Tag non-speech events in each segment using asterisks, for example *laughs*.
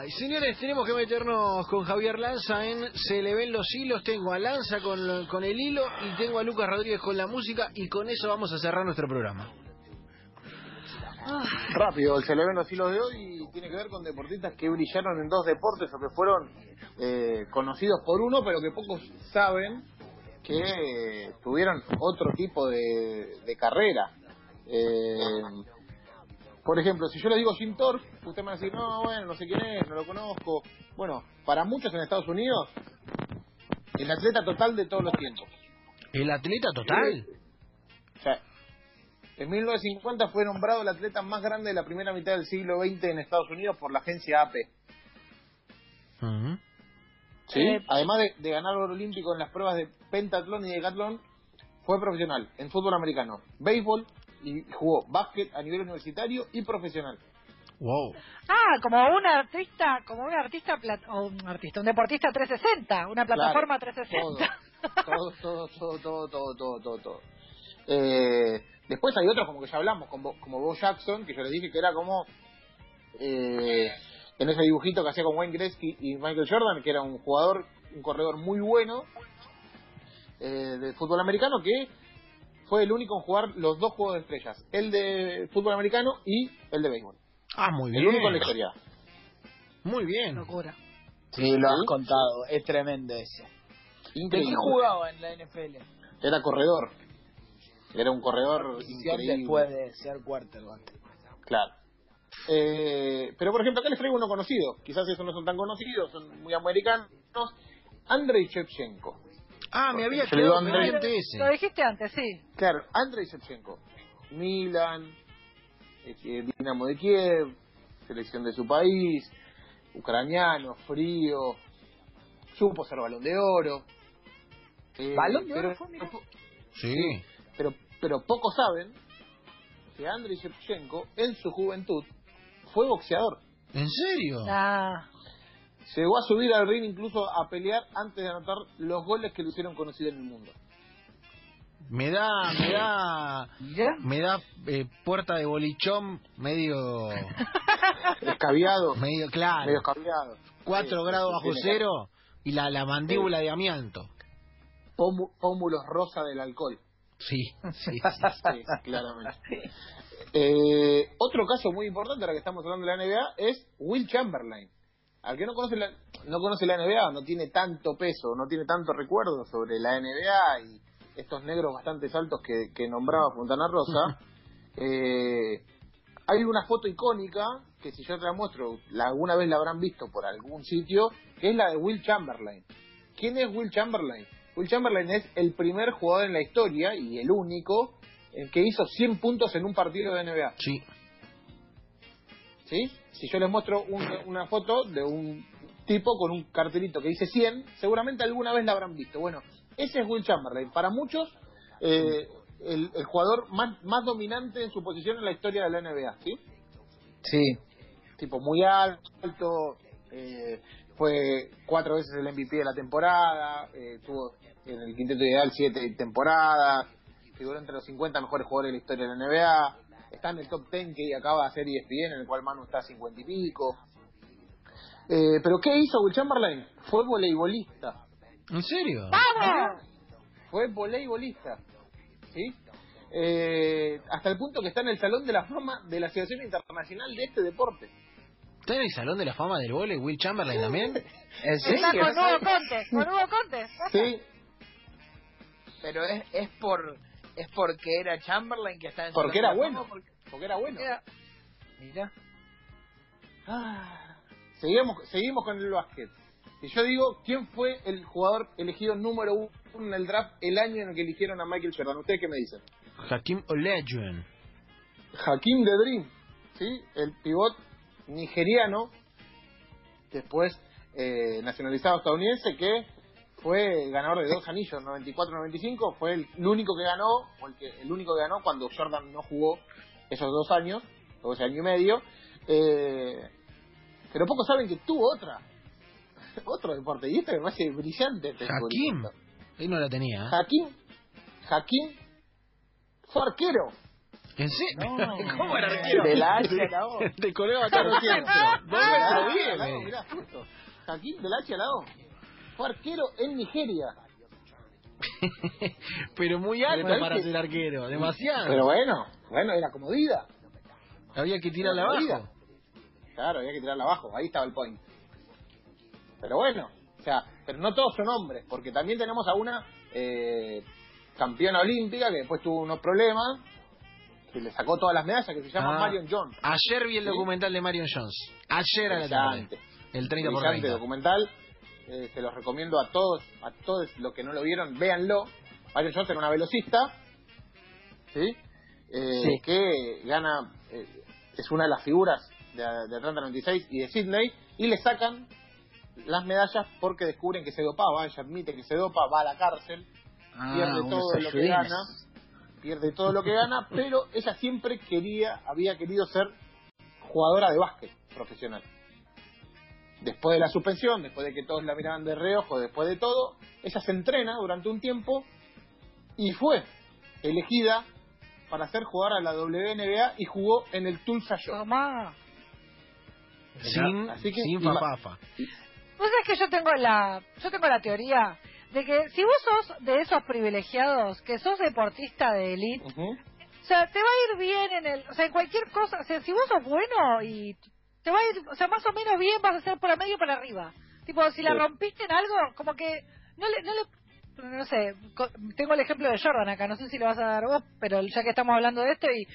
Ay, señores, tenemos que meternos con Javier Lanza en Se le ven los hilos. Tengo a Lanza con, con el hilo y tengo a Lucas Rodríguez con la música y con eso vamos a cerrar nuestro programa. Rápido, el Se le ven los hilos de hoy tiene que ver con deportistas que brillaron en dos deportes o que fueron eh, conocidos por uno, pero que pocos saben que tuvieron otro tipo de, de carrera. Eh, por ejemplo, si yo le digo Jim Thorpe, usted me va a decir, no, bueno, no sé quién es, no lo conozco. Bueno, para muchos en Estados Unidos, el atleta total de todos los tiempos. ¿El atleta total? O sea, en 1950 fue nombrado el atleta más grande de la primera mitad del siglo XX en Estados Unidos por la agencia AP. ¿Sí? Eh, Además de, de ganar oro olímpico en las pruebas de pentatlón y decatlón, fue profesional en fútbol americano, béisbol y jugó básquet a nivel universitario y profesional. Wow. Ah, como un artista, como un artista, o un artista, un deportista 360, una plataforma Claro, 360. Todo, todo, todo, todo, todo, todo, todo, todo. Eh, después hay otros como que ya hablamos, como, como Bo Jackson, que yo les dije que era como eh, en ese dibujito que hacía con Wayne Gretzky y Michael Jordan, que era un jugador, un corredor muy bueno eh, de fútbol americano que fue el único en jugar los dos juegos de estrellas, el de fútbol americano y el de béisbol. Ah, muy bien. El único en la historia. Muy bien. Locura. Sí, lo has ¿Sí? contado. Es tremendo ese. ¿De Increíble. qué jugaba en la NFL? Era corredor. Era un corredor increíble. después de ser quarterback. Claro. Eh, pero por ejemplo, acá les traigo uno conocido. Quizás esos no son tan conocidos, son muy americanos. Andrei Shevchenko. Ah, me había Se le dio quedado Andrei. pendiente ese. Lo dijiste antes, sí. Claro, Andrei Shevchenko. Milan, eh, Dinamo de Kiev, selección de su país, ucraniano, frío, supo ser balón de oro. Eh, ¿Balón de oro pero- fue, mira? Sí. pero, pero pocos saben que Andrei Shevchenko en su juventud fue boxeador. ¿En serio? Ah, Llegó a subir al ring incluso a pelear antes de anotar los goles que lo hicieron conocido en el mundo. Me da, me da, ¿Ya? me da eh, puerta de bolichón medio, *laughs* Escabiado, medio claro. medio escabiado. 4 Sí, grados bajo cero y la, la mandíbula de amianto. Pómu- Pómulos rosa del alcohol. Sí, *laughs* sí, sí. Sí, claramente. Eh, otro caso muy importante, ahora que estamos hablando de la NBA, es Will Chamberlain. Al que no conoce la, no conoce la NBA, no tiene tanto peso, no tiene tanto recuerdo sobre la NBA y estos negros bastante altos que, que nombraba Fontana Rosa, eh, hay una foto icónica que si yo te la muestro, la, alguna vez la habrán visto por algún sitio, que es la de Will Chamberlain. ¿Quién es Will Chamberlain? Will Chamberlain es el primer jugador en la historia y el único el que hizo 100 puntos en un partido de NBA. Sí. ¿Sí? Si yo les muestro un- una foto de un tipo con un cartelito que dice 100, seguramente alguna vez la habrán visto. Bueno, ese es Will Chamberlain. Para muchos, eh, el, el jugador más, más dominante en su posición en la historia de la NBA. ¿Sí? Sí. tipo muy alto, eh, fue cuatro veces el MVP de la temporada, eh, tuvo en el quinteto ideal siete temporadas, figuró entre los 50 mejores jugadores de la historia de la NBA, está en el top 10 que acaba de hacer ESPN, en el cual Manu está a 50 y pico. Eh, pero ¿qué hizo Will Chamberlain? Fue voleibolista. ¿En serio? ¡Vamos! Fue voleibolista. ¿Sí? Eh, hasta el punto que está en el Salón de la Fama de la Asociación Internacional de este deporte. ¿Está en el Salón de la Fama del Vole Will Chamberlain también? ¿En Está serio? con Hugo Conte, con Hugo Conte. Sí, *laughs* Pero es, es por es porque era Chamberlain que está en Porque era bueno. Porque- porque era bueno. Mira, Mira. Ah, seguimos, seguimos con el básquet. Si yo digo, ¿quién fue el jugador elegido número uno en el draft el año en el que eligieron a Michael Jordan? ¿Ustedes qué me dicen? Hakim Olajuwon. Hakim de Dream, ¿sí? El pivot nigeriano, después eh, nacionalizado estadounidense, que fue ganador de dos anillos, 94-95, fue el, el único que ganó, o el, que, el único que ganó cuando Jordan no jugó esos dos años, o ese año y medio. Eh, pero pocos saben que tuvo otra, *laughs* otro deporte, y este me parece brillante. este Hakim. futbolista. Ahí no la tenía. ¿eh? Hakim, Hakim fue arquero. ¿En serio? No. *laughs* ¿Cómo era arquero? De la H a la O. Te colgaba acá. Dos metros diez. mirá, justo. Jaquín del H al lado. Fue arquero en Nigeria. *laughs* Pero muy alto parece- para ser arquero, demasiado. Pero bueno, bueno, era comodidad. Había que tirarla abajo. Claro, había que tirarla abajo, ahí estaba el point. Pero bueno, o sea, pero no todos son hombres, porque también tenemos a una eh, campeona olímpica que después tuvo unos problemas, que le sacó todas las medallas, que se llama Ah. Marion Jones. Ayer vi el ¿Sí? documental de Marion Jones. Ayer a la tarde. El 30 por brillante 30. documental. Eh, se los recomiendo a todos, a todos los que no lo vieron, véanlo. Marion Jones era una velocista, ¿sí? Eh, Sí. que gana, eh, es una de las figuras de, de Atlanta 96 y de Sydney, y le sacan las medallas porque descubren que se dopaba, ella admite que se dopa, va a la cárcel, Ah, pierde todo lo que gana, pierde todo lo que gana, pero ella siempre quería, había querido ser jugadora de básquet profesional. Después de la suspensión, después de que todos la miraban de reojo, después de todo, ella se entrena durante un tiempo y fue elegida para ser jugadora de la WNBA y jugó en el Tulsa Shock. Tomá. Sin, Así que- sin fafafa. Vos sabés que yo tengo la, yo tengo la teoría de que si vos sos de esos privilegiados, que sos deportista de élite, o sea, te va a ir bien en el, o sea, en cualquier cosa, o sea, si vos sos bueno y te va a ir, o sea, más o menos bien vas a ser por la medio para arriba. Tipo, si la Sí. rompiste en algo, como que no le, no le, no sé, co- tengo el ejemplo de Jordan acá, no sé si lo vas a dar vos, pero ya que estamos hablando de esto y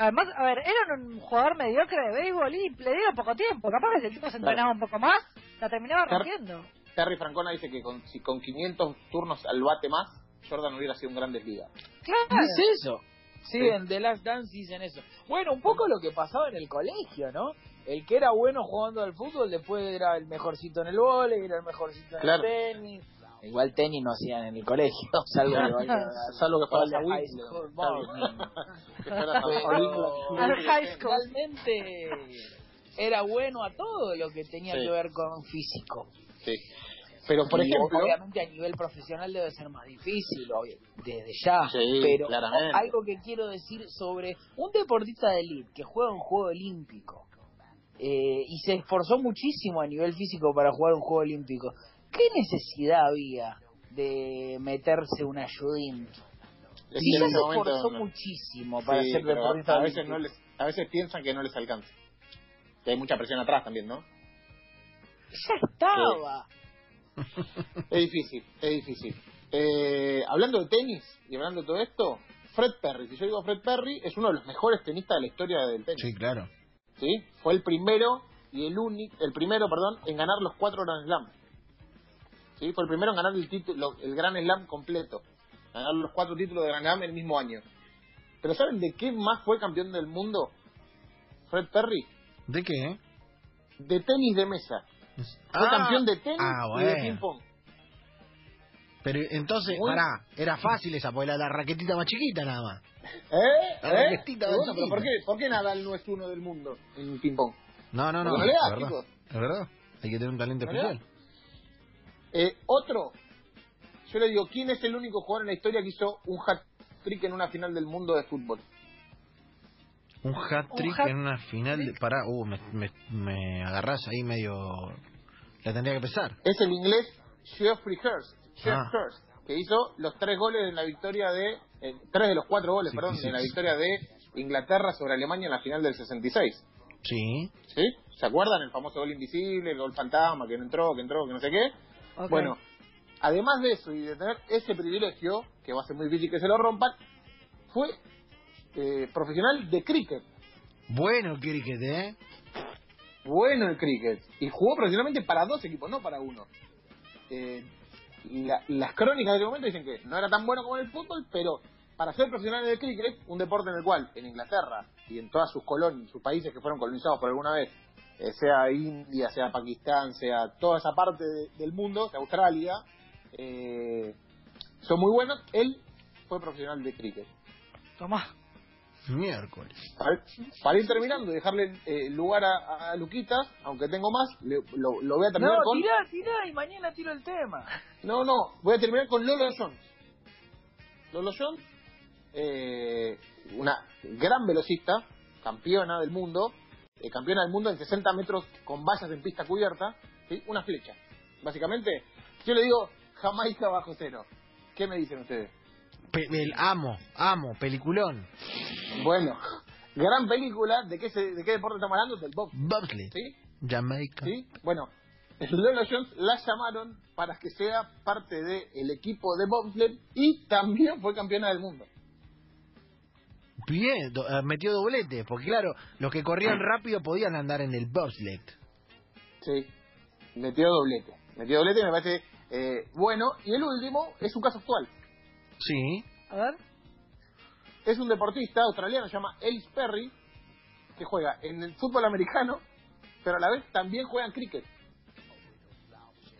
Además, a ver, era un jugador mediocre de béisbol y le dieron poco tiempo. Capaz que si el tipo se entrenaba un poco más, la terminaba rompiendo. Terry Francona dice que con, si con 500 turnos al bate más, Jordan hubiera sido un Grandes Ligas. Claro. Dice eso. Sí, Sí. en The Last Dance dicen eso. Bueno, un poco lo que pasaba en el colegio, ¿no? El que era bueno jugando al fútbol, después era el mejorcito en el vóley, era el mejorcito en Claro. el tenis. Igual tenis no hacían en el colegio, *laughs* salvo que *laughs* vaya- Salvo que fueras a High Wimbledon. School Claro. *laughs* Ball. Que fueras a Pero- Wimbledon. Al high school. Realmente era bueno a todo lo que tenía Sí. que ver con físico. Sí. Pero, por Y ejemplo, obviamente a nivel profesional debe ser más difícil, obvio, desde ya. Sí, pero claramente. algo que quiero decir sobre un deportista de elite que juega un juego olímpico eh, y se esforzó muchísimo a nivel físico para jugar un juego olímpico, ¿qué necesidad había de meterse un ayudín? es Si ya se esforzó no. muchísimo para Sí, ser deportista a veces no les, a veces piensan que no les alcanza. Que hay mucha presión atrás también, ¿no? Ya estaba. Es difícil, es difícil. Eh, hablando de tenis y hablando de todo esto, Fred Perry, si yo digo Fred Perry, es uno de los mejores tenistas de la historia del tenis. Sí, claro. ¿Sí? Fue el primero y el único, el primero, perdón, en ganar los cuatro Grand Slam. ¿Sí? Fue el primero en ganar el título, el Grand Slam completo. Ganar los cuatro títulos de Grand Slam el mismo año. Pero ¿saben de qué más fue campeón del mundo? Fred Perry, ¿De qué? de tenis de mesa. Fue Ah, campeón de tenis ah, y de bueno. ping pong. Pero entonces, Muy- pará, era fácil esa, porque era la raquetita más chiquita nada más. ¿Eh? La ¿Eh? raquetita pero chiquita. ¿por qué, ¿por qué Nadal no es uno del mundo en ping pong? No, no, no. Es verdad. chicos. Es verdad. Hay que tener un talento especial. Eh, otro, yo le digo, ¿quién es el único jugador en la historia que hizo un hat-trick en una final del mundo de fútbol? Un hat-trick hat- en una final de... Pará, uh, me, me, me agarrás ahí medio... La tendría que pesar. Es el inglés Geoffrey Hurst, Jeff Ah. Hurst, que hizo los tres goles en la victoria de, eh, tres de los cuatro goles, Sí, perdón, sí, en la victoria de Inglaterra sobre Alemania en la final del 66. Sí. ¿Sí? ¿Se acuerdan? El famoso gol invisible, el gol fantasma, que no entró, que entró, que no sé qué. Bueno, además de eso y de tener ese privilegio, que va a ser muy difícil que se lo rompan, fue eh, profesional de cricket. Bueno el cricket, ¿eh? Bueno el cricket. Y jugó profesionalmente para dos equipos, no para uno. Eh, la- las crónicas de ese momento dicen que no era tan bueno como en el fútbol, pero para ser profesional del cricket, un deporte en el cual en Inglaterra y en todas sus colonias, sus países que fueron colonizados por alguna vez, eh, sea India, sea Pakistán, sea toda esa parte de- del mundo, sea Australia, eh, son muy buenos. Él fue profesional de cricket. Tomá. Miércoles. Para, para ir terminando y dejarle eh, lugar a, a Luquitas, aunque tengo más, le- lo, lo voy a terminar No, con... tirá, tirá y mañana tiro el tema. No, no, voy a terminar con Lolo Jones. Lolo Jones eh, una gran velocista, campeona del mundo, eh, campeona del mundo en 60 metros con vallas en pista cubierta, ¿sí? una flecha. Básicamente, yo le digo Jamaica bajo cero. ¿Qué me dicen ustedes? El amo, amo, peliculón. Bueno, gran película. ¿De qué, se- de qué deporte estamos hablando? Del box. Bobsled. ¿Sí? Jamaica. ¿Sí? Bueno, Lola Jones la llamaron para que sea parte del equipo de bobsled y también fue campeona del mundo. Bien, do- eh, metió doblete, porque claro, los que corrían rápido podían andar en el bobsled. Sí, metió doblete. Metió doblete me parece eh, bueno. Y el último es un caso actual. Sí. A ver. Es un deportista australiano, se llama Ellis Perry, que juega en el fútbol americano, pero a la vez también juega en cricket.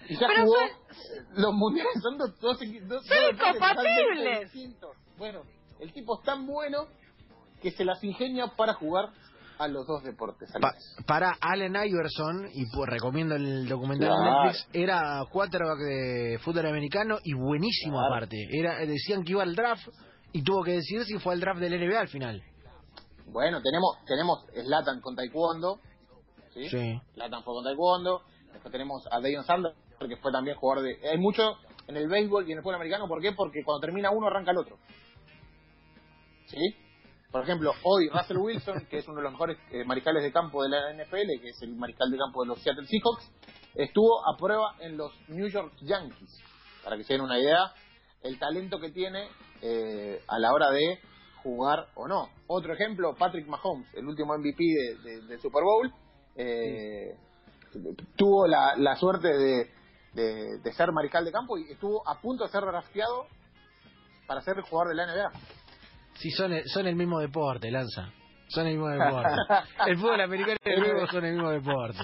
Y ya Pero jugó son- los mundiales, son dos, dos, dos- Son dos incompatibles. distintos. Bueno, el tipo es tan bueno que se las ingenia para jugar a los dos deportes. Pa- para Allen Iverson, y pues, recomiendo el documental Claro. de Netflix, era quarterback de fútbol americano y buenísimo Claro. aparte. Era Decían que iba al draft y tuvo que decidir si fue al draft del NBA al final. Bueno, tenemos tenemos Slatan con Taekwondo. ¿sí? Sí. Zlatan fue con Taekwondo. Después tenemos a Deion Sanders, que fue también jugador de... Hay mucho en el béisbol y en el fútbol americano. ¿Por qué? Porque cuando termina uno arranca el otro. ¿Sí? Por ejemplo, hoy Russell Wilson, que es uno de los mejores eh, mariscales de campo de la NFL, que es el mariscal de campo de los Seattle Seahawks, estuvo a prueba en los New York Yankees. Para que se den una idea, el talento que tiene eh, a la hora de jugar o no. Otro ejemplo, Patrick Mahomes, el último MVP de- de- del Super Bowl, eh, tuvo la, la suerte de, de- ser mariscal de campo y estuvo a punto de ser drafteado para ser jugador de la NBA. Sí, son el, son el mismo deporte, Lanza. Son el mismo deporte. *laughs* El fútbol americano y el béisbol son el mismo deporte.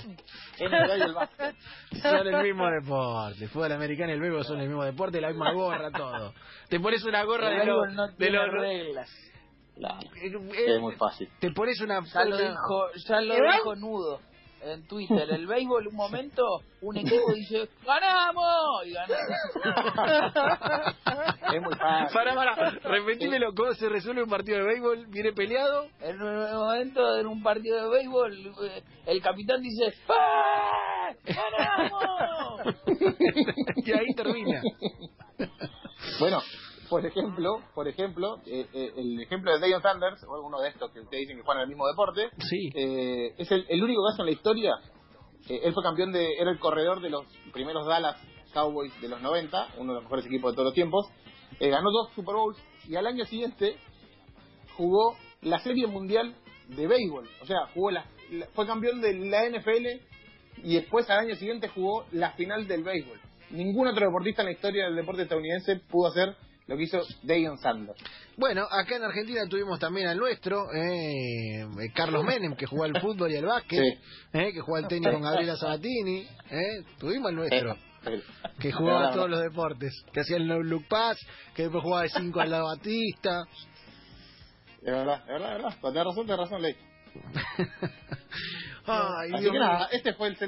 NBA y el básquet. Son el mismo deporte. El fútbol americano y el béisbol son el mismo deporte, la misma gorra, todo. Te pones una gorra El de los... no de los- reglas. Es muy fácil. Te pones una... Ya lo una- dijo, ya lo dijo Nudo en Twitter. El béisbol, un momento, un equipo dice, ¡ganamos! Y ganamos. Es muy fácil. Para, para, repetímelo, ¿cómo se resuelve un partido de béisbol? ¿Viene peleado? En un momento, en un partido de béisbol, eh, el capitán dice, ¡Ah! ¡ganamos! *laughs* y ahí termina. Bueno, por ejemplo, por ejemplo, eh, eh, el ejemplo de Deion Sanders, o uno de estos que ustedes dicen que juegan en el mismo deporte, Sí. eh, es el, el único caso en la historia. eh, él fue campeón de, era el corredor de los primeros Dallas Cowboys de los 90, uno de los mejores equipos de todos los tiempos. Eh, ganó dos Super Bowls y al año siguiente jugó la Serie Mundial de Béisbol. O sea, jugó la, la- fue campeón de la NFL y después al año siguiente jugó la final del béisbol. Ningún otro deportista en la historia del deporte estadounidense pudo hacer lo que hizo Deion Sanders. Bueno, acá en Argentina tuvimos también al nuestro, eh, eh, Carlos Menem, que jugaba al fútbol y al básquet, Sí. eh, que jugaba al tenis con Gabriela Sabatini. Eh, tuvimos al nuestro, Eh, que jugaba todos los deportes, que hacía el no look pass, que después jugaba de 5 al lado Batista. Es verdad, es verdad, es verdad. Cuando tenés razón, tenés razón, Ley. *laughs* Ay, Así Dios que nada, este fue el